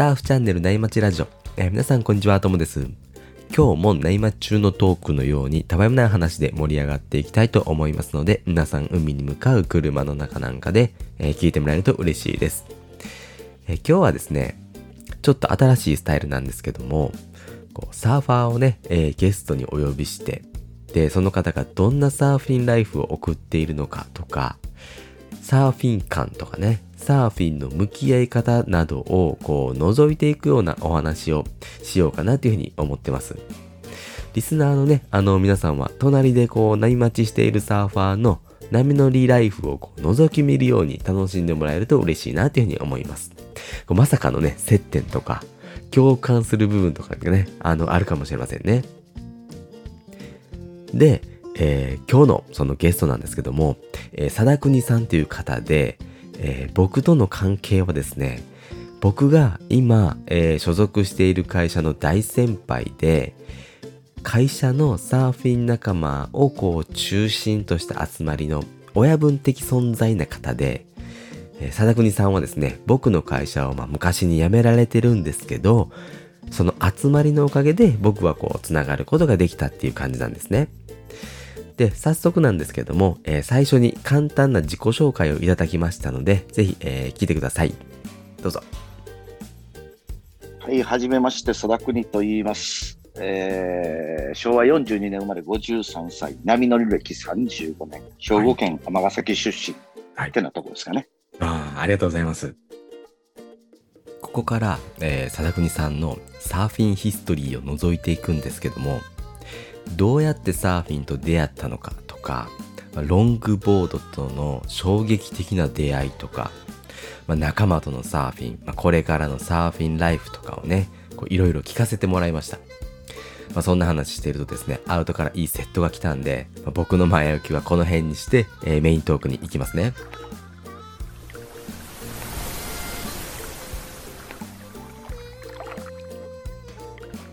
サーフチャンネル内町ラジオ。えー皆さんこんにちは、ともです。今日も内町中のトークのようにたわいもない話で盛り上がっていきたいと思いますので、皆さん海に向かう車の中なんかで、えー聞いてもらえると嬉しいです、えー今日はですね、ちょっと新しいスタイルなんですけども、こうサーファーをね、えゲストにお呼びして、で、その方がどんなサーフィンライフを送っているのかとか、サーフィン感とかね、サーフィンの向き合い方などをこう覗いていくようなお話をしようかなというふうに思ってます。リスナーのね、あの皆さんは隣でこう波待ちしているサーファーの波乗りライフをこう覗き見るように楽しんでもらえると嬉しいなというふうに思います。まさかのね、接点とか共感する部分とかがね、あの、あるかもしれませんね。で、えー今日のそのゲストなんですけども、えー、貞国さんという方で、えー僕との関係はですね、僕が今、えー所属している会社の大先輩で、会社のサーフィン仲間をこう中心とした集まりの親分的存在な方で、えー貞国さんはですね、僕の会社をまあ昔に辞められてるんですけど、その集まりのおかげで僕はこうつながることができたっていう感じなんですね。で、早速なんですけども、えー最初に簡単な自己紹介をいただきましたので、ぜひ、えー聞いてください。どうぞ。はい、はじめまして、貞国と言います。えー昭和42年生まれ53歳、波乗り歴35年、兵庫県尼崎出身、はいってなとこですかね。ああ、ありがとうございます。ここから、えー、貞国さんのサーフィンヒストリーを覗いていくんですけども、どうやってサーフィンと出会ったのかとか、ロングボードとの衝撃的な出会いとか、まあ、仲間とのサーフィン、まあ、これからのサーフィンライフとかをね、いろいろ聞かせてもらいました。まあ、そんな話してるとですね、アウトからいいセットが来たんで、まあ僕の前置きはこの辺にして、えーメイントークに行きますね。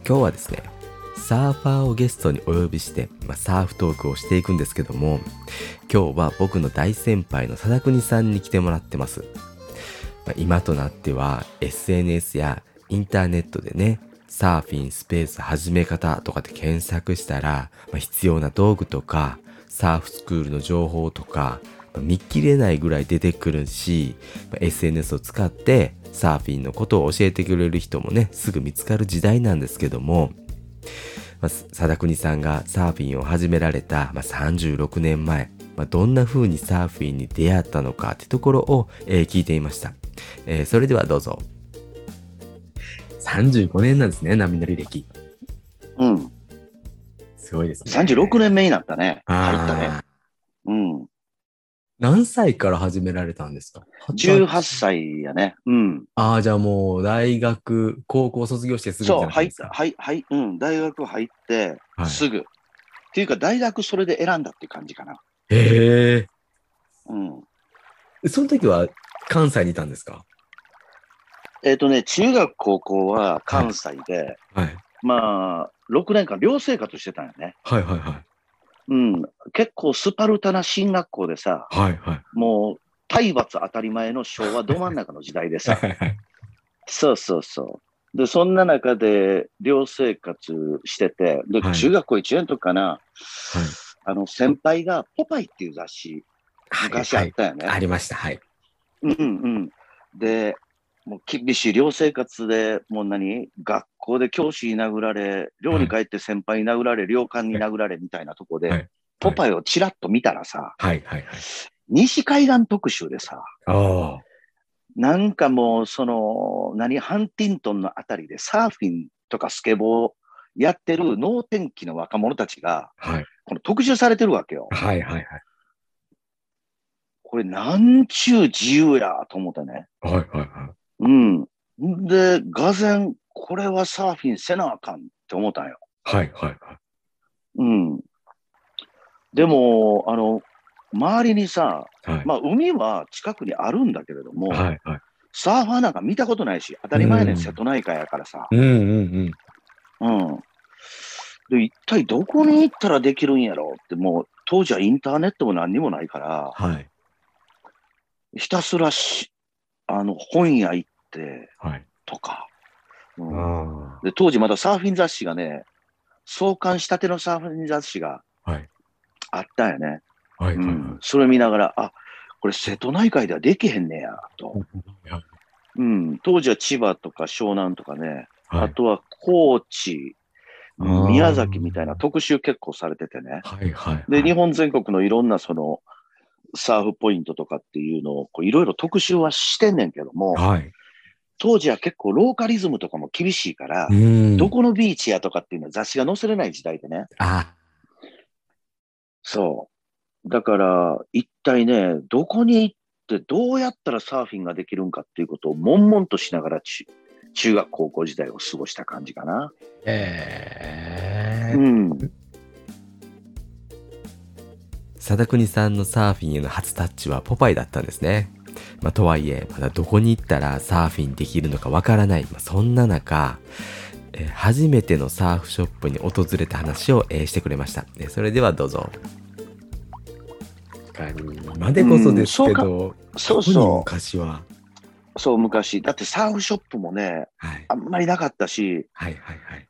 今日はですね、サーファーをゲストにお呼びして、まあ、サーフトークをしていくんですけども、今日は僕の大先輩の貞国さんに来てもらってます。まあ今となっては SNS やインターネットでね、サーフィンスペース始め方とかで検索したら、まあ必要な道具とか、サーフスクールの情報とか、まあ見切れないぐらい出てくるし、まあ SNS を使ってサーフィンのことを教えてくれる人もね、すぐ見つかる時代なんですけども、まあ、貞国さんがサーフィンを始められた、まあ、36年前、まあ、どんな風にサーフィンに出会ったのかってところを、えー聞いていました、えーそれではどうぞ35年なんですね波乗り歴うん。すごいですね36年目になったね。入ったね。うん。何歳から始められたんですか？18歳？やね。うん。ああじゃあもう大学高校卒業してすぐじゃないですかはい、はい、うん。大学入ってはい、すぐ。っていうか、大学それで選んだって感じかな。へえうん。その時は関西にいたんですか？えっ、とね、中学、高校は関西で、はいまあ、6年間寮生活してたんよね。はいはいはいうん。結構スパルタな進学校でさ、はいはいもう、体罰当たり前の昭和ど真ん中の時代でさ、はいはいそうそうそう。で、そんな中で寮生活してて、で、はい中学校1年の時かな、はいあの、先輩がポパイっていう雑誌、昔あったよね。ありました。はい。うんうん。で、もう厳しい寮生活で、もう何？学校で教師に殴られ、寮に帰って先輩に殴られ、寮官に殴られみたいなとこで、はいポパイをちらっと見たらさ、はいはいはい。西海岸特集でさ、あなんかもう、その、何、ハンティントンのあたりでサーフィンとかスケボーやってる能天気の若者たちが、あ。はい。この特集されてるわけよ。はいはいはい。これ、なんちゅう自由やと思ってね。はいはいはうん。で、がぜん、これはサーフィンせなあかんって思ったんよ。い。はいはいはい。うん。でも、あの、周りにさ、はい。まあ、海は近くにあるんだけれども、はいはい。サーファーなんか見たことないし、当たり前ね、うん瀬戸内海やからさ。うんうんうん。うん。で、一体どこに行ったらできるんやろうって、もう、当時はインターネットも何にもないから、はい。ひたすらし、あの、本屋行って、はい。とか、うんあで当時まだサーフィン雑誌がね、創刊したてのサーフィン雑誌があ。ったんよね。はい。はい。うん、それ見ながら、あこれ瀬戸内海ではできへんねや、と。はい。うん、当時は千葉とか湘南とかね、はい。あとは高知、宮崎みたいな特集結構されててね。はい。はい。で、日本全国のいろんなそのサーフポイントとかっていうのをこういろいろ特集はしてんねんけども、はい。当時は結構ローカリズムとかも厳しいから、んどこのビーチやとかっていうのは雑誌が載せれない時代でね。あそう。だから、一体ね、どこに行ってどうやったらサーフィンができるんかっていうことを悶々としながら中中学高校時代を過ごした感じかな。えー。うん。貞国さんのサーフィンへの初タッチはポパイだったんですね。まあ、とはいえ、まだどこに行ったらサーフィンできるのかわからない。まあ、そんな中、えー初めてのサーフショップに訪れた話を、えーしてくれました。えーそれではどうぞ。確かに、今でこそですけど、そう特にそ昔は。う。そう、昔。だってサーフショップもね、はい。あんまりなかったし、はいはいはい。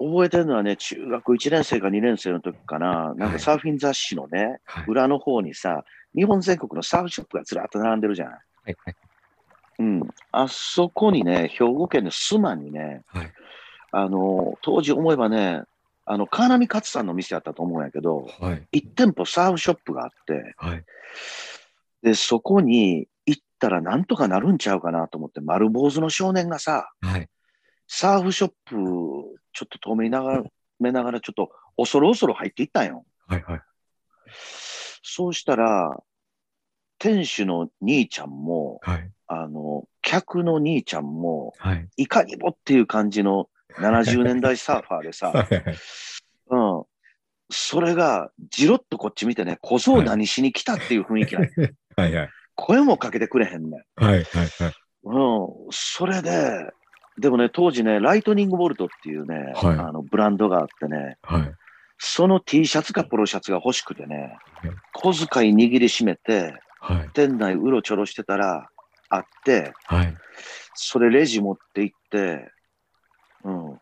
覚えてるのはね、中学1年生か2年生の時かな、なんかサーフィン雑誌のね、はい裏の方にさ、日本全国のサーフショップがずらっと並んでるじゃん。はいはい。うん。あそこにね、兵庫県の須磨にね、はい。あの、当時思えばね、あの、川波勝さんの店だったと思うんやけど、はい。1店舗サーフショップがあって、はい。で、そこに行ったらなんとかなるんちゃうかなと思って、丸坊主の少年がさ、はい。サーフショップ、ちょっと遠目ながら、目ながらちょっと恐る恐る入っていったんよ。はい。はい。そうしたら、店主の兄ちゃんも、はい。あの、客の兄ちゃんも、はい。いかにもっていう感じの70年代サーファーでさ、うん。それが、じろっとこっち見てね、小僧何しに来たっていう雰囲気なのはい。はい。声もかけてくれへんねん。はい。はい。うん。それで、でもね、当時ね、ライトニングボルトっていうね、はいあのブランドがあってね、はい。その T シャツかポロシャツが欲しくてねはい、小遣い握りしめて、はい。店内うろちょろしてたら、あって、はい。それレジ持って行って、うん。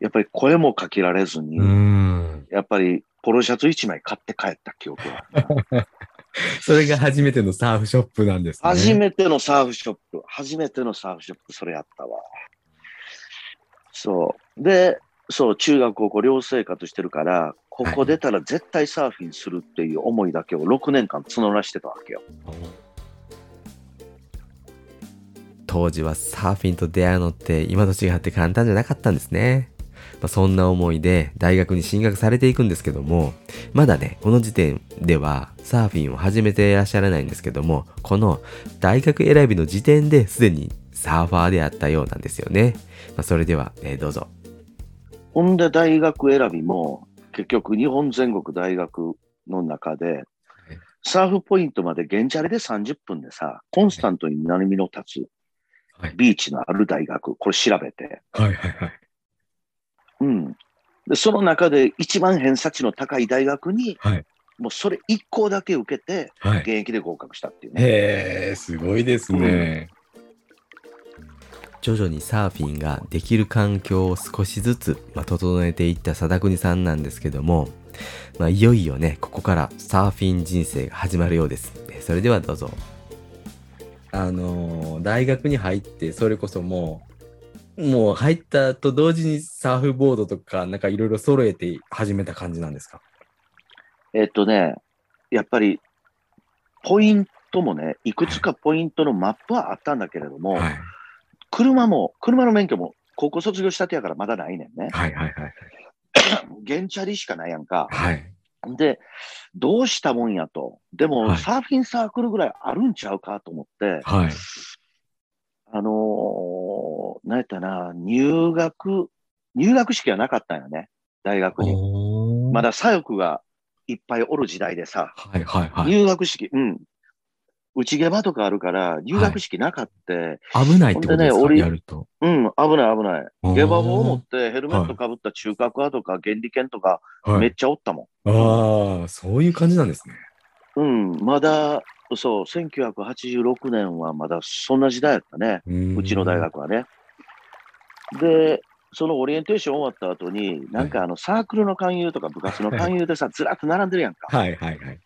やっぱり声もかけられずに。やっぱりポロシャツ1枚買って帰った記憶がある。それが初めてのサーフショップなんですね。初めてのサーフショップ、初めてのサーフショップ、それやったわ。そう。で、そう、中学、高校、寮生活してるから、ここ出たら絶対サーフィンするっていう思いだけを6年間募らしてたわけよ。当時はサーフィンと出会うのって今と違って簡単じゃなかったんですね。まあ、そんな思いで大学に進学されていくんですけども、まだね、この時点ではサーフィンを始めていらっしゃらないんですけども、この大学選びの時点ですでにサーファーであったようなんですよね。まあ、それでは、えーどうぞ。ほんで大学選びも、結局日本全国大学の中で、サーフポイントまで現チャリで30分でさ、コンスタントに波の立つはいビーチのある大学、これ調べて、はいはいはい。うん。で、その中で一番偏差値の高い大学に、はいもうそれ一校だけ受けて、はい現。役で合格したっていうね。へえ、すごいですね。徐々にサーフィンができる環境を少しずつ、まあ、整えていった貞国さんなんですけども、まあ、いよいよね、ここからサーフィン人生が始まるようです。えそれではどうぞ。あのー大学に入って、それこそもう、もう入ったと同時にサーフボードとか、なんかいろいろ揃えて始めた感じなんですか？えっとね、やっぱり、ポイントもね、いくつかポイントのマップはあったんだけれども、はい。車も、車の免許も高校卒業したてやからまだないねんね。はいはいはい。現チャリしかないやんか。はい。で、どうしたもんやと。でも、はいサーフィンサークルぐらいあるんちゃうかと思って、はい。あのー、なんやったな、入学、入学式はなかったんよね、大学に。まだ左翼がいっぱいおる時代でさ、はいはいはい。入学式、うん。内毛場とかあるから、入学式なかって、危ないってことですか、ね俺やると。うん、危ない危ない。下馬棒を持ってヘルメットかぶった中核派とか原理研とかはい。めっちゃおったもああ、そういう感じなんですね。ん。うん、まだ、そう、1986年はまだそんな時代やったね。うちの大。学はね。で、そのオリエンテーション終わった後に、なんかあのサークルの勧誘とか部活の勧誘でさ、ずらっと並んでるやんか。はいはいはい。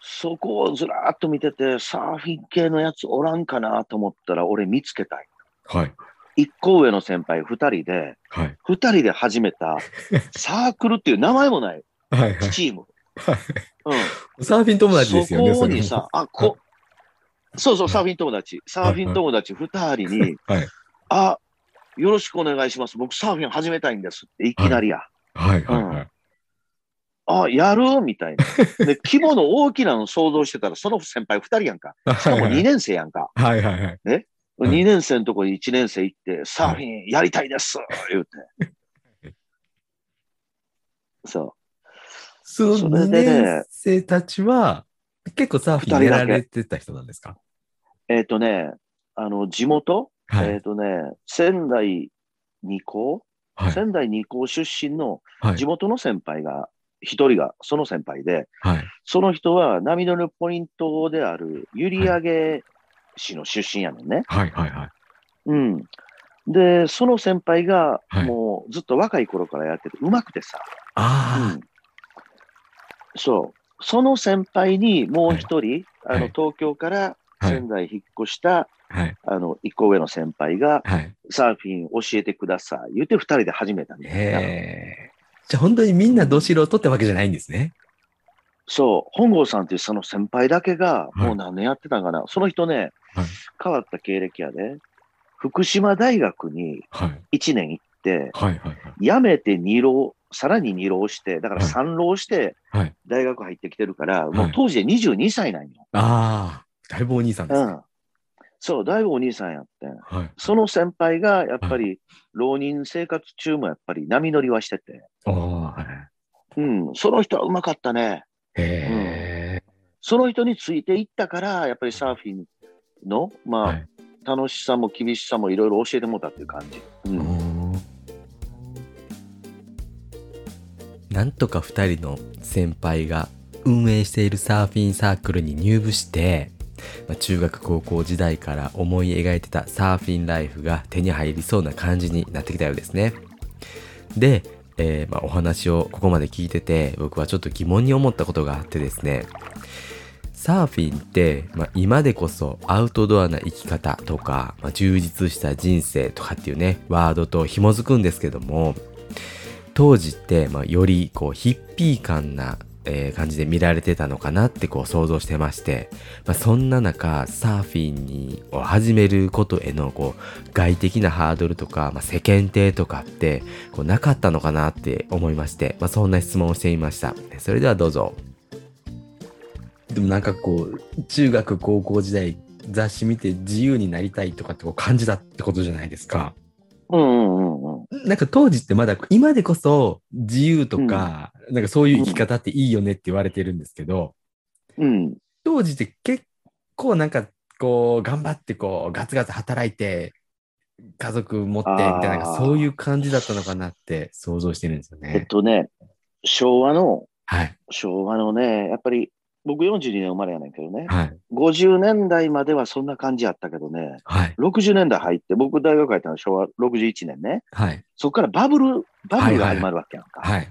そこをずらっと見てて、サーフィン系のやつおらんかなと思ったら、俺見つけたい。はい。一個上の先輩二人で、はい。二人で始めたサークルっていう名前もないはいはい。うん。サーフィン友達ですよね、れそこにさ、あ、こ、そうそう、サーフィン友達。サーフィン友達二人に、はいあ、よろしくお願いします。僕サーフィン始めたいんですって、いきなりや。はいはいはい。あ、やる？みたいな。で、規模の大きなの想像してたら、その先輩二人やんか。しかも2年生やんか。はいはいはい。うん2年生のとこに1年生行って、サーフィンやりたいです言うて。そう。その2それでね年生たちは、結構サーフィンやられてた人なんですか？えっ、とね、あの、地元、はい。えっ、とね、仙台二高、はい。仙台二高出身のはい地。元の先輩が、一人がその先輩で、はい。その人は波乗りポイントである閖上市の出身やねんね。はい。はい。はい。うん。で、その先輩がはいもうずっと若い頃からやってて、うまくてさ、あうんそう。その先輩にもう一人、あのはい東京からあ。はい。仙台引っ越した、はい。あの一個上の先輩がはい。サーフィン教えてください。言って二人で始めたんだよへえ。じゃあ本当にみんなど素人ってわけじゃないんですね。そう。本郷さんっていうその先輩だけが、はいもう何年やってたんかな。その人ね、はい変わった経歴やで、福島大学にはい。1年行って、はい。はい。はい。辞めて2浪、さらに2浪して、だからはい3浪してはい。大学入ってきてるから、いもう当時で22歳なんよ。ああ。だいぶお兄さんですね。うん。そう、だいぶお兄さんやってん。はい。その先輩がやっぱり浪人生活中もやっぱり波乗りはしてて、はい。うん、その人はうまかったね。へえ。その人についていったから、やっぱりサーフィンの、まあ、はい。楽しさも厳しさもいろいろ教えてもらったっていう感じ。うん。なんとか2人の先輩が運営しているサーフィンサークルに入部して、まあ中学高校時代から思い描いてたサーフィンライフが手に入りそうな感じになってきたようですね。で、えーまあ、お話をここまで聞いてて僕はちょっと疑問に思ったことがあってですねサーフィンって、まあ、今でこそアウトドアな生き方とか、まあ、充実した人生とかっていうねワードと紐づくんですけども当時って、まあ、よりこうヒッピー感な、えー感じで見られてたのかなってこう想像してまして、まあ、そんな中サーフィンにを始めることへのこう外的なハードルとか、まあ、世間体とかってこうなかったのかなって思いまして、まあ、そんな質問をしてみましたそれではどうぞでもなんかこう中学高校時代雑誌見て自由になりたいとかってこう感じたってことじゃないですか。うんうんうんうん。なんか当時ってまだ今でこそ自由とか、なんかそういう生き方っていいよねって言われてるんですけど、うん。当時って結構なんかこう頑張ってこうガツガツ働いて家族持ってみたいなそういう感じだったのかなって想像してるんですよえっね。とね、昭和の、はい。昭和のね、やっぱり僕42年生まれやねんけどね、はい。50年代まではそんな感じやったけどね、はい。60年代入って、僕大学入ったのは昭和61年ね、はい。そこからバブル、バブルが始まるわけやんか。はい。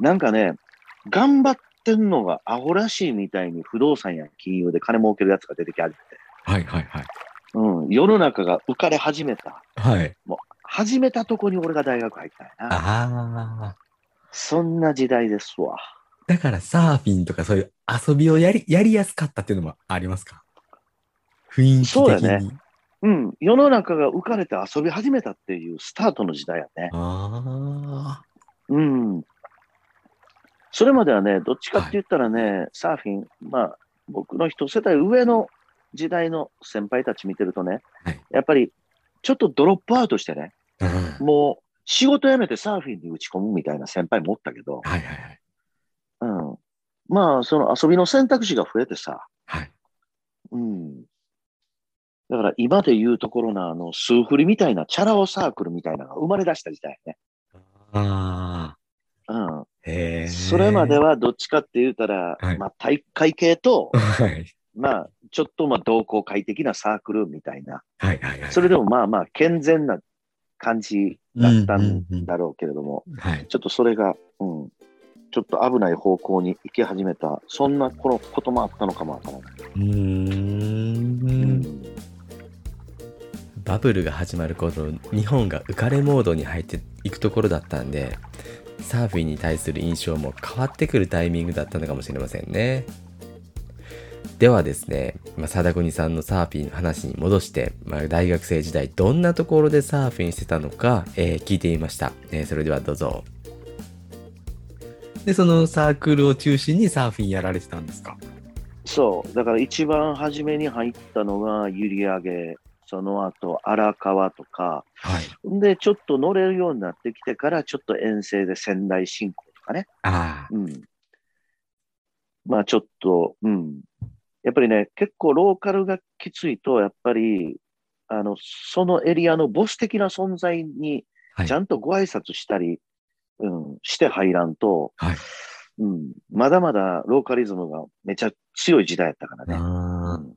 なんかね、頑張ってんのがアホらしいみたいに不動産や金融で金儲けるやつが出てきはって、はい。はい。はい。うん、世の中が浮かれ始めた。はい。始めたとこに俺が大学入ったんやな。ああ。そんな時代ですわ。だからサーフィンとかそういう遊びをやり、やりやすかったっていうのもありますか？雰囲気的に。そうやねうん、世の中が浮かれて遊び始めたっていうスタートの時代やね。あうん。それまではね、どっちかって言ったらね、サーフィン、まあ、僕の一世代上の時代の先輩たち見てるとね、はいやっぱりちょっとドロップアウトしてね、あ。うん。もう仕事辞めてサーフィンに打ち込むみたいな先輩もおったけど、はいはいはい。うん。まあ、その遊びの選択肢が増えてさ、はい。うん。だから今で言うところのあの、スーフリみたいな、チャラ男サークルみたいなのが生まれ出した時代やね。ああ。うん。へえ。それまではどっちかって言ったら、はいまあ体育会系と、はい。まあちょっとまあ同好会的なサークルみたいな、はいはいはい。それでもまあまあ健全な感じだったんだろうけれども、はい。ちょっとそれが、うん、ちょっと危ない方向に行き始めた、そんなこのこともあったのかもからない。うん。バブルが始まる頃、日本が浮かれモードに入っていくところだったんで、サーフィンに対する印象も変わってくるタイミングだったのかもしれませんね。ではですね、まあ、貞国さんのサーフィンの話に戻して、まあ、大学生時代どんなところでサーフィンしてたのか、えー聞いてみました、えーそれではどうぞ。で、そのサークルを中心にサーフィンやられてたんですか？そう、だから一番初めに入ったのが閖上、その後荒川とか、はい。で、ちょっと乗れるようになってきてから、ちょっと遠征で仙台新港とかね。あうん。まあちょっと、うん。やっぱりね、結構ローカルがきついと、やっぱり、あの、そのエリアのボス的な存在にち。ゃんとご挨拶したり、うん、して入らんと、はい。うん、まだまだローカリズムがめちゃ強い時代やったからね。あうん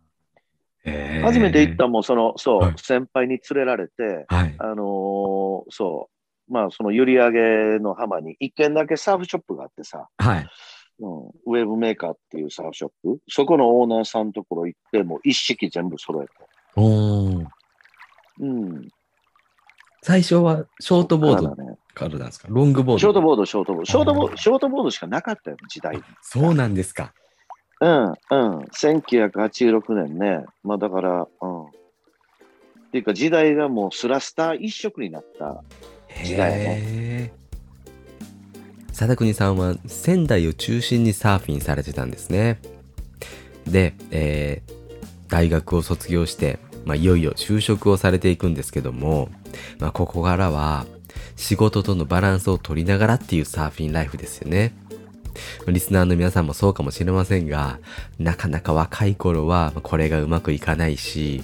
ー初めて行ったもん、その、そう、はい先輩に連れられて、はい。あのーそう、まあ、その閖上の浜に一軒だけサーフショップがあってさ、はい。うん、ウェブメーカーっていうサーフショップ、そこのオーナーさんのところ行って、もう一式全部揃えて。おーうん。最初はショートボードからなんですか？ロングボードショートボード、ショートボード、ショートボード、ショートボードしかなかったよ、時代に。そうなんですか。うん、うん。1986年ね。まあだから、うん。っていうか時代がもうスラスター一色になった。時代やへー貞国さんは仙台を中心にサーフィンされてたんですね。で、えー大学を卒業して、まあ、いよいよ就職をされていくんですけども、まあ、ここからは仕事とのバランスを取りながらっていうサーフィンライフですよね。リスナーの皆さんもそうかもしれませんが、なかなか若い頃はこれがうまくいかないし、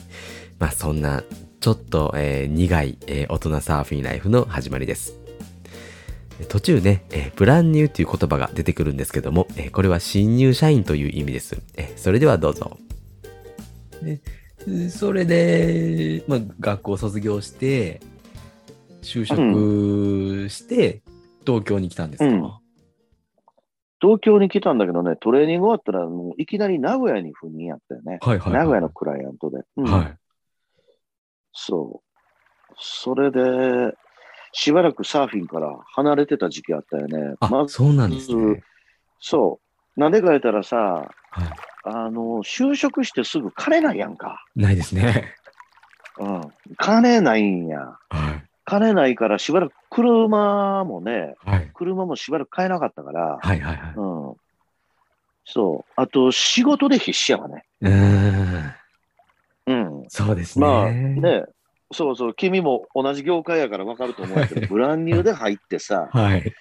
まあそんなちょっと、えー苦い、えー大人サーフィンライフの始まりです。途中ね、えーブランニューという言葉が出てくるんですけども、えーこれは新入社員という意味です。えーそれではどうぞ。でそれで、まあ、学校を卒業して、就職して、東京に来たんですか、うん東京に来たんだけどね、トレーニング終わったらもういきなり名古屋に赴任やったよね。はいはいはい。名古屋のクライアントで。うんはい。そう。それで、しばらくサーフィンから離れてた時期あったよね。あ、そうなんですね。そう。なんでか言ったらさ、はあの、就職してすぐ金ないやんか。い。ないですね。うん。金ないんや。はい。金ないからしばらく車もね、はい。車もしばらく買えなかったから、はいはいはい。うん。そう。あと、仕事で必死やわね。うーん。うん。そうですね。まあね、そうそう、君も同じ業界やから分かると思うけど、ブランニューで入ってさ、はい。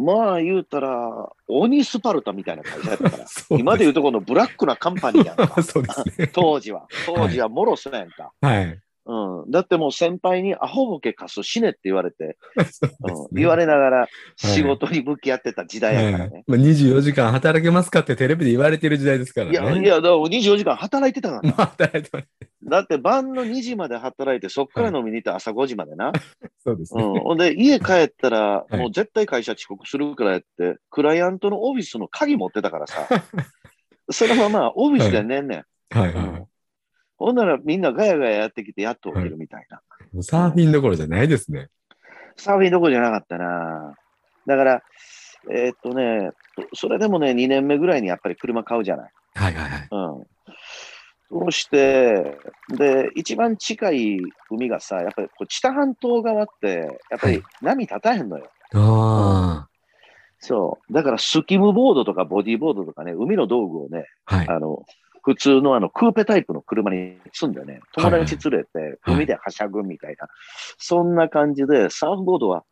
まあ言うたら、鬼スパルタみたいな会社やったから、今で言うとこのブラックなカンパニーやんか。そうですね。当時は。当時はもろそうやんか。はい。うん。だってもう先輩にアホボケ貸す死ねって言われて、そううん言われながら仕事に向き合ってた時代やからね。はいまあ、24時間働けますかってテレビで言われてる時代ですからね。いや、いや、だから24時間働いてたからな。まあ、働いてます。だって晩の2時まで働いて、そっから飲みに行って朝5時までな。そうですね。うん。ほんで、家帰ったら、いもう絶対会社遅刻するからやって、クライアントのオフィスの鍵持ってたからさ。そのままオフィスで寝んねん。はいはい。ほんならみんなガヤガヤやってきて、やっと起きるみたいな。もうサーフィンどころじゃないですね。サーフィンどころじゃなかったな。だから、えーっとね、それでもね、2年目ぐらいにやっぱり車買うじゃない。はいはいはい。うん。そうして、で、一番近い海がさ、やっぱりこう知多半島側って、やっぱり波立たへんのよ。あそう。だからスキムボードとかボディーボードとかね、海の道具をね、あ。はい。あの、普通のあの、クーペタイプの車に積んでね、友達連れて、はい海ではしゃぐみたいな、そんな感じで、サーフボードは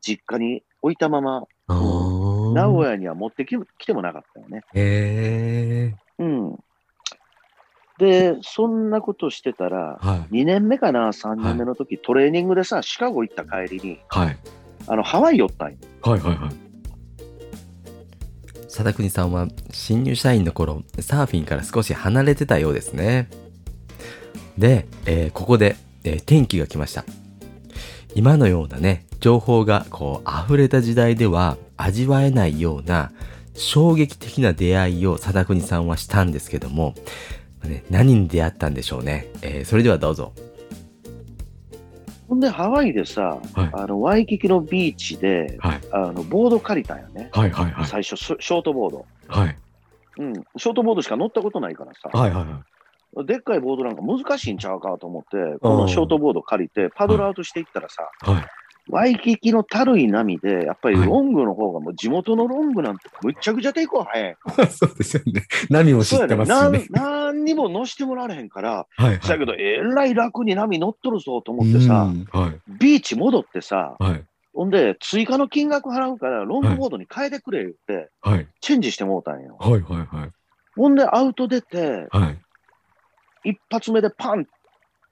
実家に置いたまま、名古屋には持ってき来てもなかったよね。へえ。うん。で、そんなことしてたら、はい。2年目かな、3年目の時、トレーニングでさ、シカゴ行った帰りに、はい。あの、ハワイ寄ったんよ。はいはいはい。貞国さんは新入社員の頃、サーフィンから少し離れてたようですね。で、えーここで、えー転機が来ました。今のようなね、情報がこう溢れた時代では味わえないような衝撃的な出会いを貞国さんはしたんですけども、ね、何に出会ったんでしょうね。えー、それではどうぞ。ほんで、ハワイでさ、はい、あのワイキキのビーチで、はい、あのボード借りたんよね。はいはいはい、最初ショートボード。はい。うん、ショートボードしか乗ったことないからさ。はいはいはい。でっかいボードなんか難しいんちゃうかと思って、このショートボード借りて、パドルアウトしていったらさ、はい、ワイキキのたるい波で、やっぱりロングの方がもう地元のロングなんてむっちゃくちゃ抵抗早い。そうですよね。波も知ってますしね。何にも乗してもらえへんから、はい、はい、だけど、えらい楽に波乗っとるぞと思ってさ、はい、ビーチ戻ってさ、はい、ほんで、追加の金額払うから、ロングボードに変えてくれ言って、はい、チェンジしてもうたんよ。はいはいはい。ほんで、アウト出て、はい、一発目でパン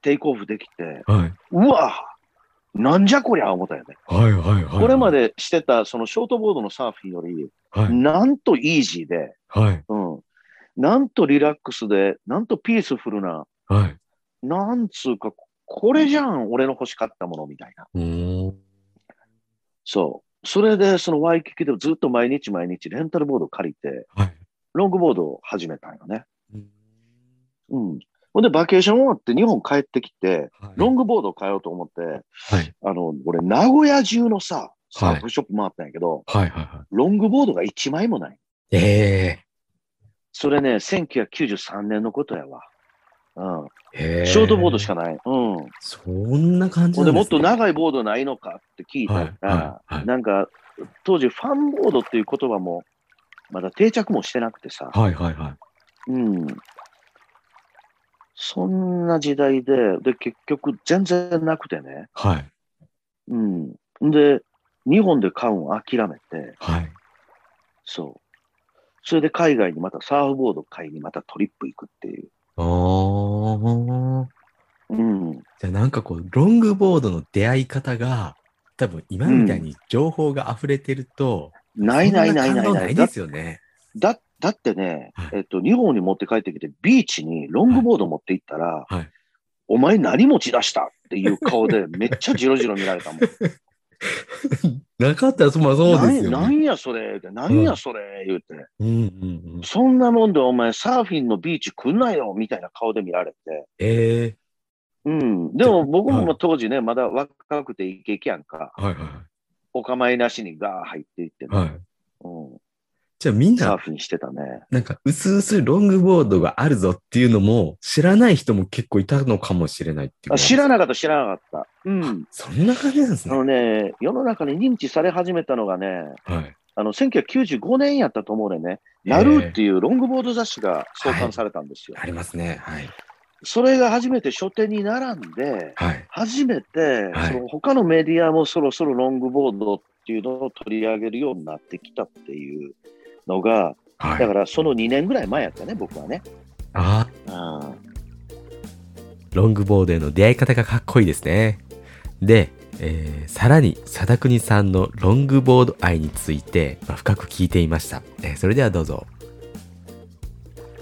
テイクオフできて、はい、うわなんじゃこりゃ思ったよね。はいはいはい、これまでしてたそのショートボードのサーフィンより、はい、なんとイージーで、はい、うん、なんとリラックスで、なんとピースフルな、はい、なんつうか、これじゃん、俺の欲しかったものみたいな。そう。それで、そのワイキキでずっと毎日毎日レンタルボード借りて、はい、ロングボードを始めたんよね。うん。ほんで、バケーション終わって日本帰ってきて、はい、ロングボードを買おうと思って、はい、あの、俺、名古屋中のさ、サーフショップ回ったんやけど、はいはいはい、ロングボードが1枚もない。ええー、それね、1993年のことやわ。うん。ショートボードしかない。うん。そんな感じなんです、ね、もっと長いボードないのかって聞いたら、はいはいはい、なんか、当時ファンボードっていう言葉も、まだ定着もしてなくてさ。はいはいはい。うん。そんな時代で、で、結局全然なくてね。はい。うん。で、日本で買うん諦めて、はい。そう。それで海外にまたサーフボード買いにまたトリップ行くっていう。ああ。うん。じゃあなんかこう、ロングボードの出会い方が、多分今みたいに情報が溢れてると、うん、ないないないないないですよね。だだってね、はい、えっと、日本に持って帰ってきて、ビーチにロングボード持って行ったら、はいはい、お前何持ち出したっていう顔で めっちゃジロジロ見られたもん。なかったら、まあそうですよ、ね。なんやそれ、なんやそれ、言うて、うんうんうん。そんなもんでお前サーフィンのビーチ来んなよ、みたいな顔で見られて。ええー、うん。でも僕も当時ね、まだ若くてイケイケやんか。はいはい。お構いなしにガー入っていってね。はい。うん。じゃあみんな、サーフィンしてたね。なんか、うすうすロングボードがあるぞっていうのも、知らない人も結構いたのかもしれないっていう。知らなかった、知らなかった。うん。そんな感じなんですね。あのね、世の中に認知され始めたのがね、はい。あの、1995年やったと思うね。ナルーっていうロングボード雑誌が創刊されたんですよ。はい、ありますね。はい。それが初めて書店に並んで、はい、初めて、はい、その他のメディアもそろそろロングボードっていうのを取り上げるようになってきたっていうのが、はい、だからその2年ぐらい前やったね、僕はね。ああ。ロングボードへの出会い方がかっこいいですね。で、えー、さらに、貞国さんのロングボード愛について、まあ、深く聞いていました。えー、それではどうぞ。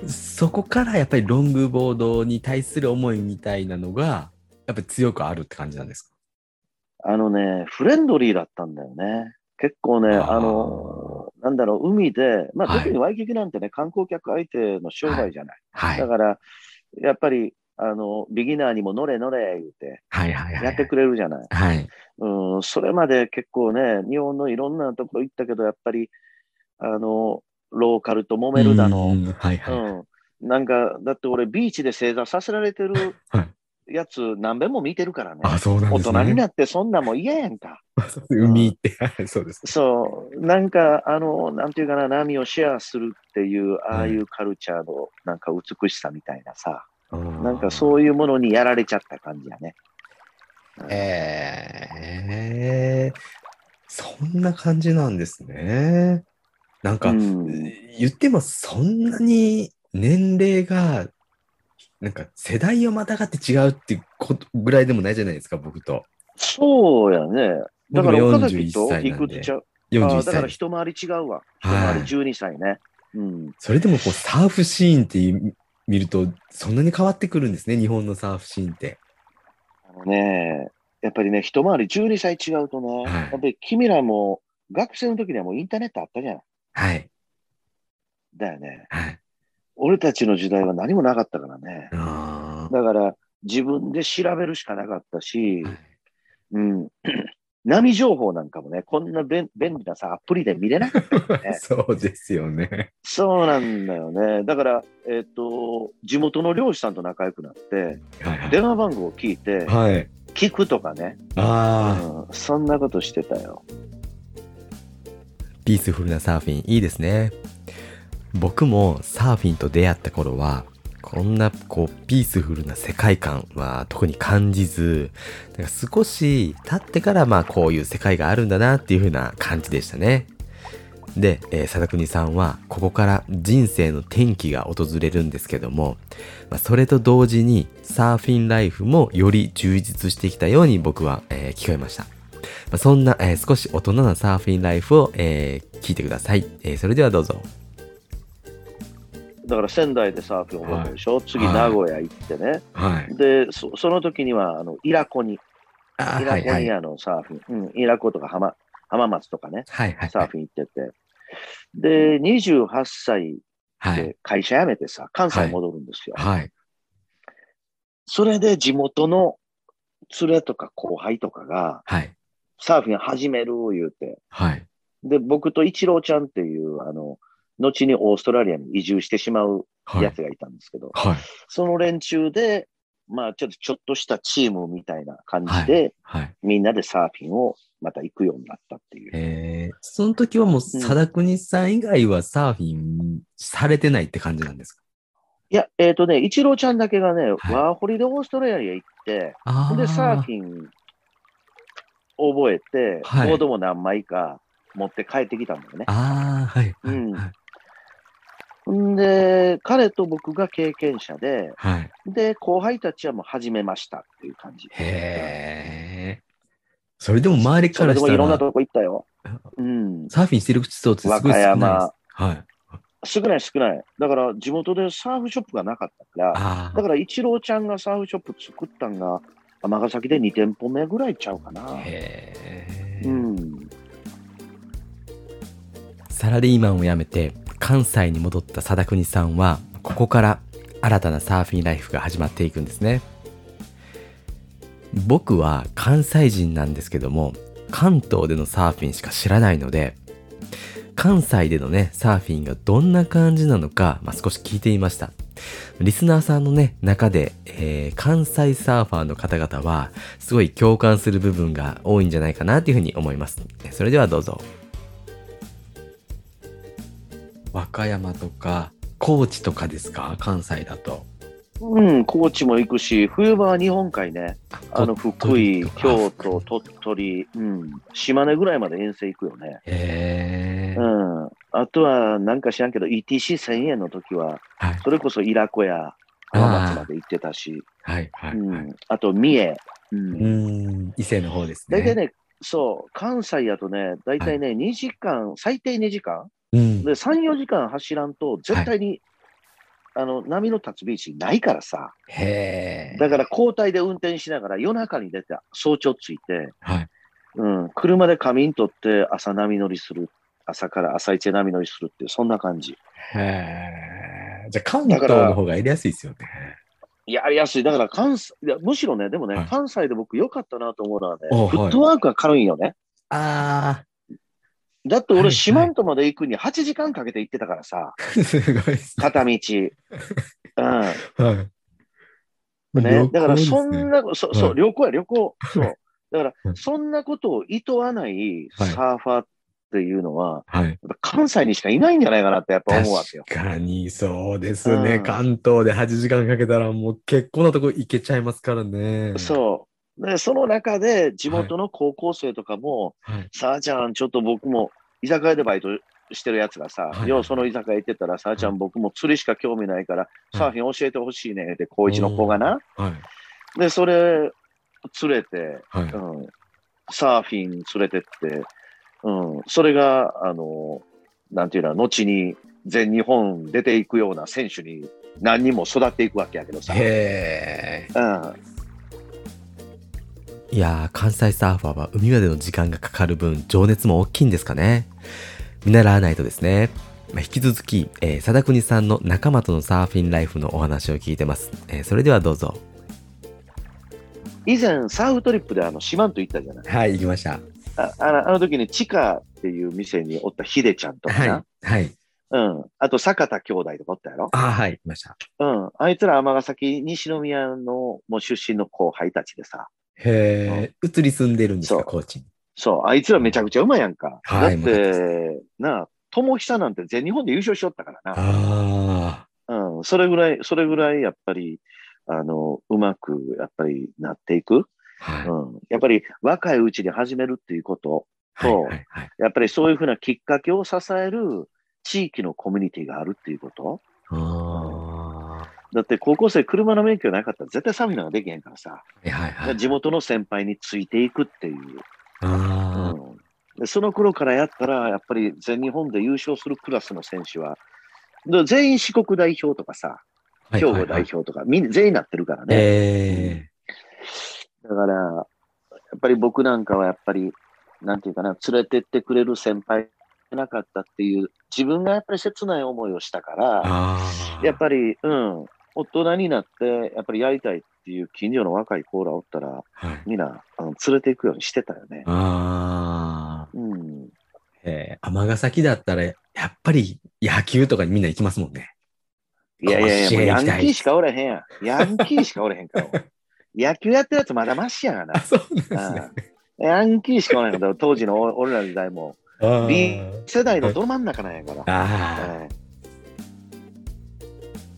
そこからやっぱりロングボードに対する思いみたいなのが、やっぱり強くあるって感じなんですか？あのね、フレンドリーだったんだよね。結構ね、あの、なんだろう、海で、まあ、特にワイキキなんてね、観光客相手の商売じゃない。はい。だから、やっぱり、あの、ビギナーにも乗れ乗れ言うて、はいはいはい。やってくれるじゃない。はい。うん、それまで結構ね、日本のいろんなところ行ったけど、やっぱり、あの、ローカルと揉めるだの。はいはい。うん。なんか、だって俺、ビーチで正座させられてるやつ何べも見てるからね。あ、そうなんですね。大人になってそんなも嫌やんか。海って、そうです、そう。なんか、あの、なんていうかな、波をシェアするっていう、ああいうカルチャーの、なんか美しさみたいなさ、なんかそういうものにやられちゃった感じやね。へえー、そんな感じなんですね。なんか、うん、言ってもそんなに年齢がなんか世代をまたがって違うってことぐらいでもないじゃないですか、僕と。そうやね。だから岡崎といくつちゃう。41歳。だから一回り違うわ。一回り12歳ね。うん。それでもこうサーフシーンって見ると、そんなに変わってくるんですね、日本のサーフシーンって。あのね、やっぱりね、一回り12歳違うとね、はいやっぱり君らも学生の時にはもうインターネットあったじゃない。はい。だよね。はい。俺たちの時代は何もなかったからね。あだから自分で調べるしかなかったしー、はいうん。波情報なんかもね、こんな便便利なさ、アプリで見れなかったからね。そうですよね。そうなんだよね。だから、えっ、と、地元の漁師さんと仲良くなって、はい電話番号を聞いて、はい。聞くとかね、ああ、うん、そんなことしてたよ。ピースフルなサーフィンいいですね。僕もサーフィンと出会った頃は、こんなこうピースフルな世界観は特に感じず、なんか少し経ってからまあこういう世界があるんだなっていう風な感じでしたね。で、えー、佐田国さんはここから人生の転機が訪れるんですけども、まあ、それと同時にサーフィンライフもより充実してきたように僕は、えー聞こえました。まあ、そんな、えー少し大人なサーフィンライフを、えー聞いてください、えーそれではどうぞ。だから仙台でサーフィンを覚えたでしょ、次はい名古屋行ってね。はい。で、そその時には、あの、イラコに、あイラコにあの、サーフィン、うん、イラコとか浜、浜松とかね、はいはい。サーフィン行ってて。で、28歳はい。で会社辞めてさ、関西戻るんですよ。はい。それで地元の連れとか後輩とかが、はい。サーフィン始める言うて。はい。で、僕とイチローちゃんっていう、あの、後にオーストラリアに移住してしまうはい。やつがいたんですけど、はい。その連中で、まあちょっとちょっとしたチームみたいな感じで、はい。みんなでサーフィンをまた行くようになったっていう。えー、その時はもう、佐田国さん以外はサーフィンされてないって感じなんですか？いや、えっ、とね、イチローちゃんだけがね、はいワーホリでオーストラリアへ行って、あで、サーフィン。覚えて、はいボードも何枚か持って帰ってきたんだよね。ああ、はい。はいうんはい。んで、彼と僕が経験者で、はい。で、後輩たちはもう始めましたっていう感じ。へえ。それでも周りからしたら、いろんなとこ行ったよ。うん。サーフィンしてる人ってすごい少ないです。和歌山はい。少ない少ない。だから地元でサーフショップがなかったから、あだからイチローちゃんがサーフショップ作ったんが、尼崎で2店舗目ぐらいちゃうかなあ。。へえ。うん。サラリーマンを辞めて関西に戻った貞国さんはここから新たなサーフィンライフが始まっていくんですね。僕は関西人なんですけども関東でのサーフィンしか知らないので関西でのねサーフィンがどんな感じなのか、まあ、少し聞いてみました。リスナーさんのね中で、えー関西サーファーの方々はすごい共感する部分が多いんじゃないかなというふうに思います。それではどうぞ。和歌山とか高知とかですか？関西だと。うん、高知も行くし、冬場は日本海ね、あの福井、京都、鳥取、うん、島根ぐらいまで遠征行くよね。へえ、うん。あとは、なんか知らんけど、ETC1000 円の時は、はい。それこそイラコや浜松まで行ってたし、はいはい、うはい。ん、あと三重。う。うんん。伊勢の方ですね。大体ね、そう、関西やとね、大体ね、2時間、最低2時間うんで、3、4時間走らんと、絶対に、あの、波の立つビーチないからさ。へえだから交代で運転しながら夜中に出て、早朝着いて、はいうん、車で仮眠取って朝波乗りする。朝から朝一で波乗りするっていう、そんな感じ。へえじゃあ関東の方がやりやすいですよねやりやすい。だから関西、いやむしろね、でもね、はい関西で僕良かったなと思うのはね、おフットワークが軽いんよね。あだって俺、四万十まで行くに8時間かけて行ってたからさ、あ すごいですね片道。うん。はいね、だからそんな、そそう、はい旅行や旅行。そう。だからう、んそんなことを厭わないサーファーっていうのは、はいやっぱ関西にしかいないんじゃないかなってやっぱ思うわけよ。確かにそうですね、うん関東で8時間かけたらもう結構なとこ行けちゃいますからねそう。で、その中で地元の高校生とかも、はい。さあちゃん、ちょっと僕も居酒屋でバイトしてるやつがさ、はい。ようその居酒屋行ってたら、さあちゃん、僕も釣りしか興味ないから、い。サーフィン教えてほしいねって、高一の子がな。はい。で、それ、連れて、はい。うん、サーフィン連れてって、うん、それが、あの、なんていうの、後に全日本出ていくような選手に何人も育っていくわけやけどさ。へえうん、いやー、関西サーファーは海までの時間がかかる分、情熱も大きいんですかね。見習わないとですね。まあ、引き続き、えー、貞国さんの仲間とのサーフィンライフのお話を聞いてます。えー、それではどうぞ。以前、サーフトリップであの、四万と行ったじゃないはい、行きました。ああのあの時に、チカっていう店におったヒデちゃんとかな。はい。はい。うん。あと、坂田兄弟とかおったやろあはい、いました。うん。あいつら尼崎西宮のもう出身の後輩たちでさ。へえ、移り住んでるんですか、高知に？そう、あいつらめちゃくちゃうまいやんか。はい、だって、なあ、友久なんて全日本で優勝しよったからな。ああ。うん、それぐらい、それぐらいやっぱり、あの、うまく、やっぱりなっていく。はい、うん。やっぱり若いうちに始めるっていうことと、はいはいはい、やっぱりそういうふうなきっかけを支える地域のコミュニティがあるっていうこと。だって高校生車の免許なかったら絶対サーフィンなんかできへんからさ、はいはい、地元の先輩についていくっていう。うん、でその頃からやったら、やっぱり全日本で優勝するクラスの選手は、全員四国代表とかさ、兵庫代表とか、みんな全員なってるからね。えー、だから、やっぱり僕なんかはやっぱり、なんていうかな、連れてってくれる先輩なかったっていう、自分がやっぱり切ない思いをしたから、やっぱり、うん、大人になって、やっぱりやりたいっていう近所の若いコーラおったら、はい、みんなあの連れて行くようにしてたよね。ああ。うん。えー、尼崎だったら、やっぱり野球とかにみんな行きますもんね。いやいやいや、ヤンキーしかおれへんやん。ヤンキーしかおれへんから。野球やってるやつまだましやがな。そうですね。ヤンキーしかおれへんから、当時の 俺らの時代も。B 世代のど真ん中なんやから。あ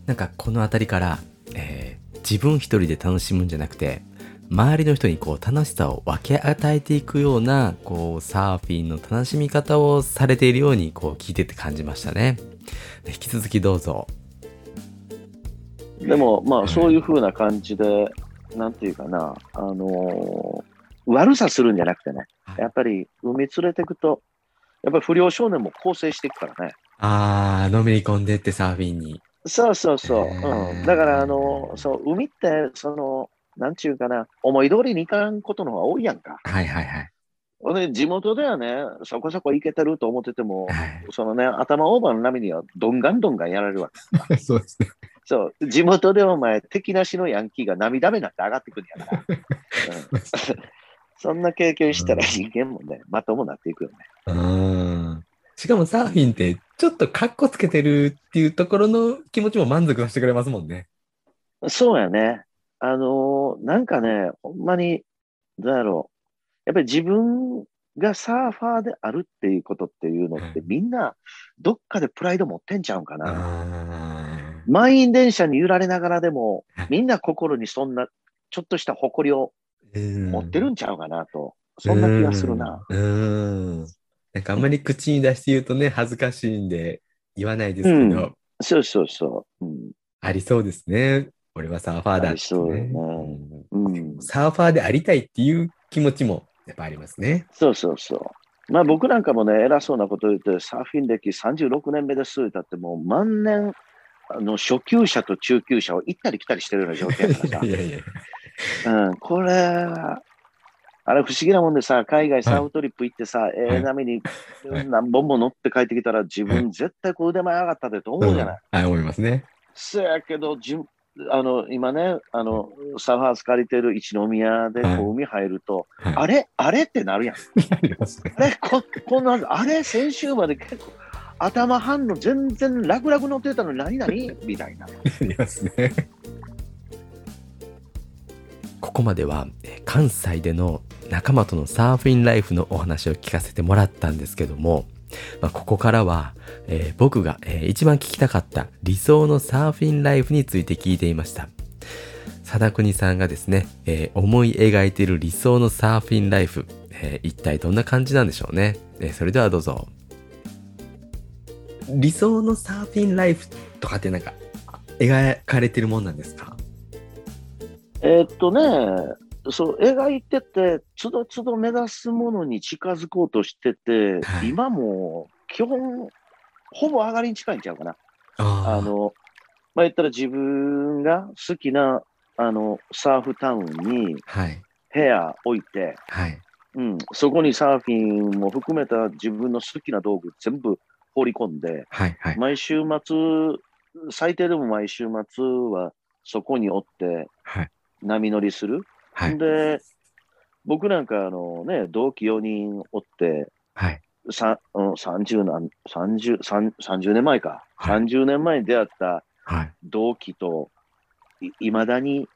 なんかこの辺りから、えー、自分一人で楽しむんじゃなくて、周りの人にこう楽しさを分け与えていくような、こうサーフィンの楽しみ方をされているようにこう聞いてて感じましたね。引き続きどうぞ。でもまあそういうふうな感じで、なんていうかな、あのー、悪さするんじゃなくてね、やっぱり海連れていくと、やっぱり不良少年も構成していくからね。ああ、のめり込んでってサーフィンに。そうそうそう。うん、だから、あの、そう、海って、その、なんちゅうかな、思い通りにいかんことの方が多いやんか。はいはいはい。で地元ではね、そこそこいけてると思ってても、はい、そのね、頭オーバーの波にはどんがんどんがんやられるわけ。そうですね。そう、地元でお前、敵なしのヤンキーが涙目になって上がってくるんやか ら。うん、そんな経験したら人間もね、まともになっていくよね。うん。しかもサーフィンってちょっとカッコつけてるっていうところの気持ちも満足させてくれますもんね。そうやね。あのー、なんかね、ほんまに、どうやろう。やっぱり自分がサーファーであるっていうことっていうのって、みんなどっかでプライド持ってんちゃうんかな。満員電車に揺られながらでも、みんな心にそんなちょっとした誇りを持ってるんちゃうかなと。そんな気がするな。うん。なんかあんまり口に出して言うとね、恥ずかしいんで言わないですけど。うん、そうそうそう、うん。ありそうですね。俺はサーファーだって、ね。そうね、うん。サーファーでありたいっていう気持ちもやっぱありますね。そうそうそう。まあ僕なんかもね、偉そうなこと言って、サーフィン歴36年目ですだってもう万年、あの初級者と中級者を行ったり来たりしてるような状況だからさ。いやいやうん、これ、あれ不思議なもんでさ、海外サーフトリップ行ってさ、はい、ええー、波に何本も乗って帰ってきたら、自分絶対こう腕前上がったでと思うじゃない。はい、思いますね。そやけど、じあの今ね、あのサーファース借りてる一宮でこう海入ると、はい、あれ？あれ？ってなるやん。あれ？ここんな、あれ？先週まで結構、頭半の全然楽々乗ってたのに何？々みたいな。ありますね。ここまでは関西での仲間とのサーフィンライフのお話を聞かせてもらったんですけども、まあ、ここからは、えー、僕が、えー、一番聞きたかった理想のサーフィンライフについて聞いていました。貞国さんがですね、えー、思い描いている理想のサーフィンライフ、え一体どんな感じなんでしょうね。えそれではどうぞ。理想のサーフィンライフとかってなんか描かれてるもんなんですか？えっとね、そう描いてて、つどつど目指すものに近づこうとしてて、はい、今も基本、ほぼ上がりに近いんちゃうかな。あの、まあ、言ったら自分が好きな、あの、サーフタウンに、はい、部屋置いて、はい。うん、そこにサーフィンも含めた自分の好きな道具全部放り込んで、はい。はい。毎週末、最低でも毎週末はそこにおってはい。波乗りする。はい。で、僕なんかあのね、同期4人おって、はい。さうん30何、30、30 30年前か。はい30年前に出会ったはい。同期と、いまだに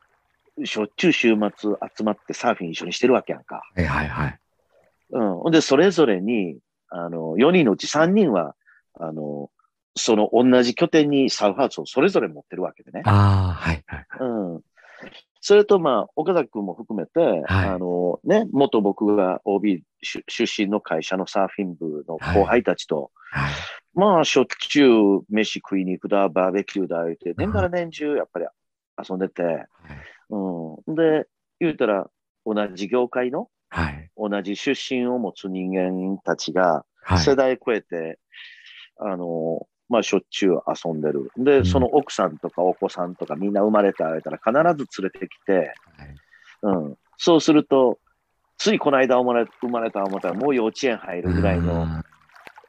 しょっちゅう週末集まってサーフィン一緒にしてるわけやんか。はい。はい。はい。うん。ほんで、それぞれに、あの、4人のうち3人は、あの、その同じ拠点にサウハウスをそれぞれ持ってるわけでね。ああ、はい。はい。うん。それと、まあ、岡崎君も含めて、はいあの、ね、元僕が OB 出出身の会社のサーフィン部の後輩たちと、はい。まあ、しょっちゅう飯食いに行くだ、バーベキューだ、言って、年から年中やっぱり遊んでて、うん。で、言うたら、同じ業界の、はい。同じ出身を持つ人間たちが、はい。世代超えて、あの、まあ、しょっちゅう遊んでる。うで、んその奥さんとかお子さんとかみんな生まれてあげたら必ず連れてきて、はいうん。そうすると、ついこの間生まれ生まれた思ったらもう幼稚園入るぐらいのあ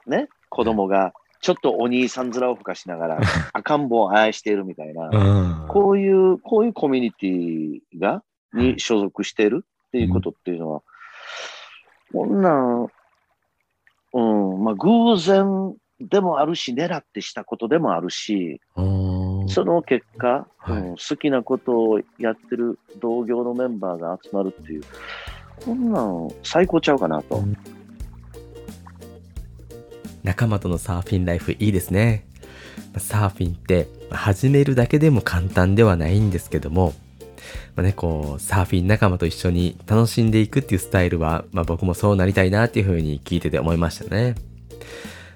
ね、子供が、ちょっとお兄さん面を吹かしながら、赤ん坊を愛しているみたいな。こういう、こういうコミュニティが、に所属しているっていうことっていうのは、こんなん、うん、まあ偶然でもあるし、狙ってしたことでもあるし、その結果、はいうん、好きなことをやってる同業のメンバーが集まるっていう、こんなん最高ちゃうかなと。仲間とのサーフィンライフいいですね。サーフィンって始めるだけでも簡単ではないんですけども、まあね、こう、サーフィン仲間と一緒に楽しんでいくっていうスタイルは、まあ僕もそうなりたいなっていうふうに聞いてて思いましたね。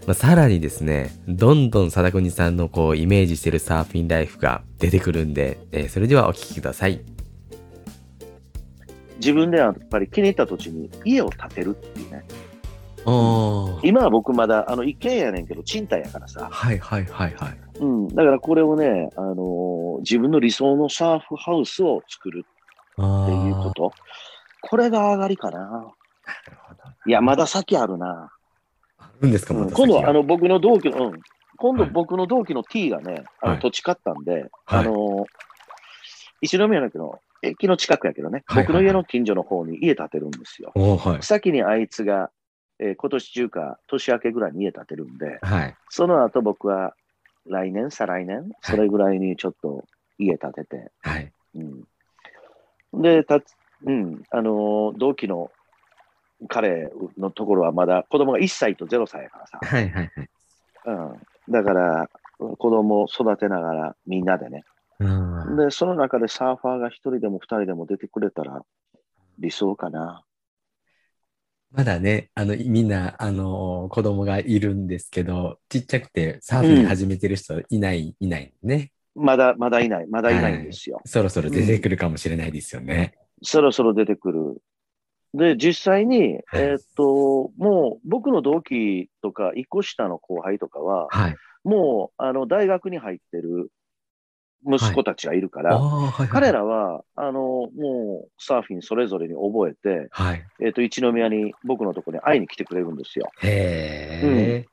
まあ、さらにですね、どんどん貞国さんのこう、イメージしてるサーフィンライフが出てくるんで、えーそれではお聞きください。自分ではやっぱり気に入った土地に家を建てるっていうね。今は僕まだ、あの、一軒家やねんけど、賃貸やからさ。はいはいはいはい。うん。だからこれをね、あのー自分の理想のサーフハウスを作るあっていうこと。これが上がりかな。なるほど。いや、まだ先あるな。あるんですか、今度、あの、僕の同期の、うん。今度はい僕の同期の T がね、あはい。の土地買ったんで、はい。あのー石宮のの駅の近くやけどね、僕の家の近所の方に家建てるんですよ。先にあいつが、えー今年中か年明けぐらいに家建てるんで、はい。その後僕は来年、再来年、それぐらいにちょっと家建てて、はい。うん。で、たつ、うん、あのー同期の彼のところはまだ子供が1歳と0歳やからさ、はいはいはい。うん。だから、子供を育てながらみんなでね。うんで、その中でサーファーが1人でも2人でも出てくれたら理想かな。まだね、あの、みんな、あの、子供がいるんですけど、ちっちゃくてサーフィン始めてる人いない、いないね。まだ、まだいない、まだいないんですよ。そろそろ出てくるかもしれないですよね。そろそろ出てくる。で、実際に、えーっと、もう僕の同期とか、一個下の後輩とかは、はい。もう、あの、大学に入ってる息子たちがいるから、ああ、はいはい。彼らは、あの、もう、サーフィンそれぞれに覚えて、はい。えーっと、一宮に、僕のところに会いに来てくれるんですよ。へえ。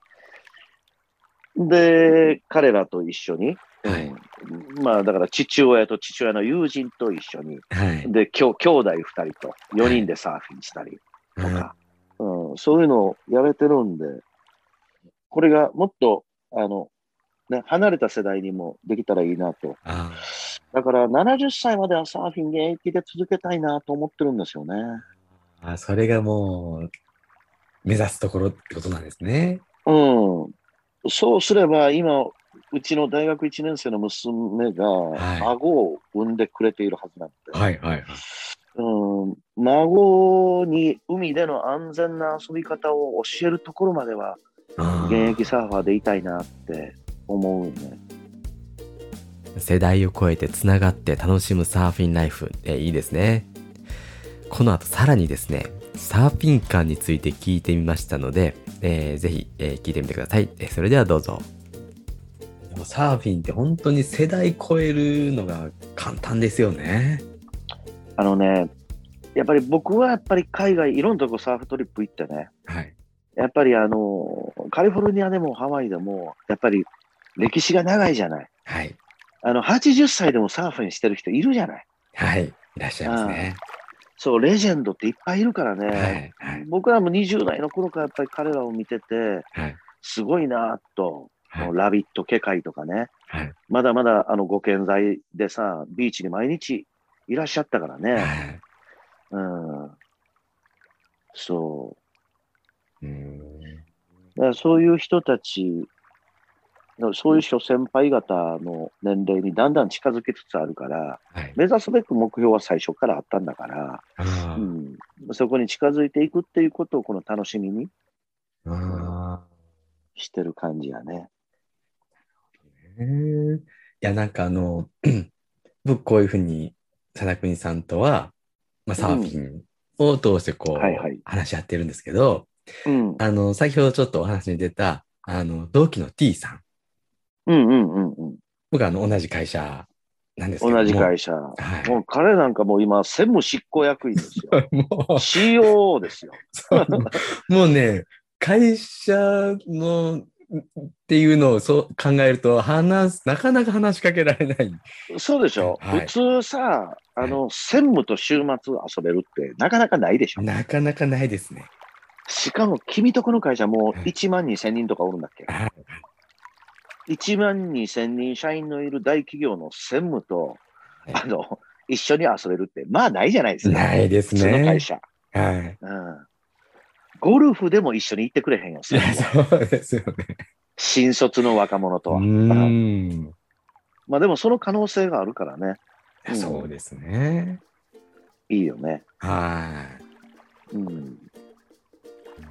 で、彼らと一緒に、はいうんまあ、だから父親と父親の友人と一緒に、はい。で、きょ兄弟二人と4人でサーフィンしたりとか、うん、そういうのをやれてるんで、これがもっと、あの、ね、離れた世代にもできたらいいなと。あだから70歳まではサーフィン現役で続けたいなと思ってるんですよね。あ、それがもう、目指すところってことなんですね。うん。そうすれば、今、うちの大学1年生の娘がはい孫を産んでくれているはずなんで、はいはいはい。うん、孫に海での安全な遊び方を教えるところまでは、あ現役サーファーでいたいなって思うね。ー世代を超えてつながって楽しむサーフィンライフ、えいいですね。この後さらにですね、サーフィン感について聞いてみましたので、えーぜひ、えー聞いてみてください。えーそれではどうぞ。サーフィンって本当に世代超えるのが簡単ですよね。あのね、やっぱり僕はやっぱり海外、いろんなとこサーフトリップ行ってね、はい。やっぱりあの、カリフォルニアでもハワイでも、やっぱり歴史が長いじゃない。はい。あの、80歳でもサーフィンしてる人いるじゃない。はい。いらっしゃいますね。そう、レジェンドっていっぱいいるからね。はい。はい。僕らも20代の頃からやっぱり彼らを見てて、はい。すごいなと、はい。ラビット、ケ会とかね、はい。まだまだあのご健在でさ、ビーチに毎日いらっしゃったからね。はい。うん。そう。うん。だからそういう人たち、そういう諸先輩方の年齢にだんだん近づきつつあるから、はい。目指すべく目標は最初からあったんだから、うん、そこに近づいていくっていうことをこの楽しみにあしてる感じやね。いや、なんかあの、僕こういうふうに、佐田国さんとは、まあ、サーフィンを通してこう、はいはい話し合ってるんですけど、うん。あの、先ほどちょっとお話に出た、あの、同期の T さん。うんうんうんうん。僕はあの、同じ会社なんですけども。同じ会社。はいもう彼なんかもう今、専務執行役員ですよ。もう、COO ですよ。もうね、会社の、っていうのをそう考えると、話す、なかなか話しかけられない。そうでしょ、はい普通さ、あの、専務と週末遊べるってなかなかないでしょ、なかなかないですね。しかも君とこの会社もうはい1万2千人とかおるんだっけ、はい。1万2千人社員のいる大企業の専務と、はいあの、一緒に遊べるって、まあないじゃないですか。ないです普通のね会。社。はい。うん。ゴルフでも一緒に行ってくれへんよ、そうですよね。新卒の若者とは。うーん。まあでもその可能性があるからね。そうですね。いいよね。はうん。い。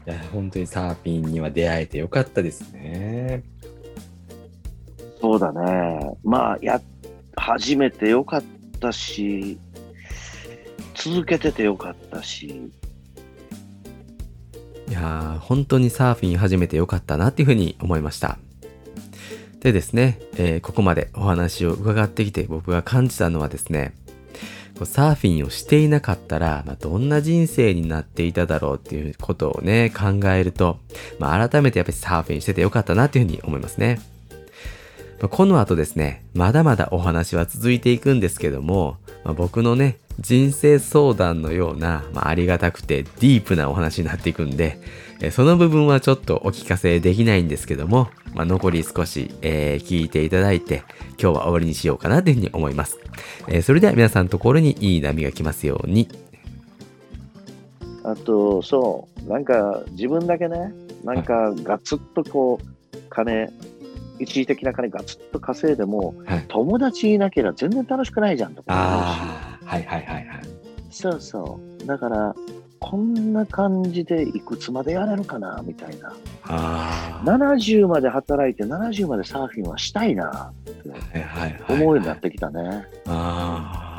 いや、本当にサーフィンには出会えてよかったですね。そうだね。まあ、や、始めてよかったし、続けててよかったし、いや、本当にサーフィン始めてよかったなっていうふうに思いました。でですね、えーここまでお話を伺ってきて僕が感じたのはですね、サーフィンをしていなかったら、まあ、どんな人生になっていただろうっていうことをね、考えると、まあ、改めてやっぱりサーフィンしててよかったなっていうふうに思いますね。この後ですね、まだまだお話は続いていくんですけども、まあ、僕のね、人生相談のような、まあ、ありがたくてディープなお話になっていくんで、えその部分はちょっとお聞かせできないんですけども、まあ、残り少し、えー聞いていただいて、今日は終わりにしようかなというふうに思います。えーそれでは皆さんのところにいい波が来ますように。あと、そう、なんか自分だけね、なんかガツッとこう、金、一時的な金ガツッと稼いでも、はい。友達いなければ全然楽しくないじゃんとか。ああ、はいはいはいはい。そうそう。だから、こんな感じでいくつまでやれるかな、みたいな。ああ。70まで働いて70までサーフィンはしたいな、ってはいはいはい。思うようになってきたね。あ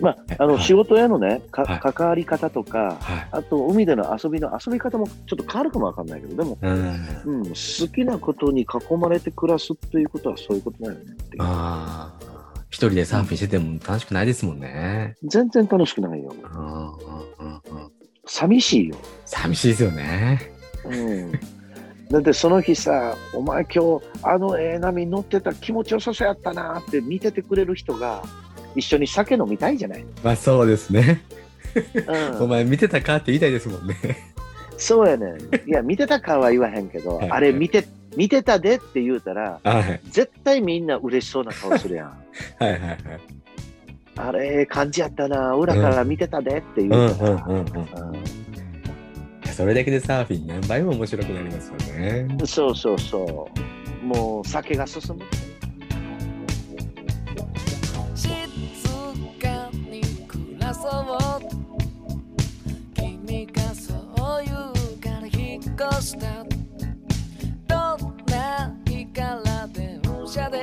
まあ、あの、はい仕事へのね、かはい関わり方とかあ。、はい。あと、海での遊びの遊び方もちょっと変わるかもわかんないけど、でも、うん。うん、好きなことに囲まれて暮らすっていうことはそういうことだよねっていう。ああ。一人でサーフィンしてても楽しくないですもんね。全然楽しくないよ。寂しいよ。寂しいですよね。うん。だってその日さ、お前今日あのええ波乗ってた気持ちよさそうやったなって見ててくれる人が一緒に酒飲みたいじゃない、まあそうですね。うん、お前見てたかって言いたいですもんね。そうやねん。いや、見てたかは言わへんけど、はいあれ見て、見てたでって言うたら、はい。絶対みんな嬉しそうな顔するやん。はいはいはい。あれ、ええ感じやったな、裏から見てたでって言うたら、それだけでサーフィン何倍も面白くなりますよね。うんそうそうそう。もう酒が進む。暮らそう。君がそう言うから引っ越した。どんな日から電車で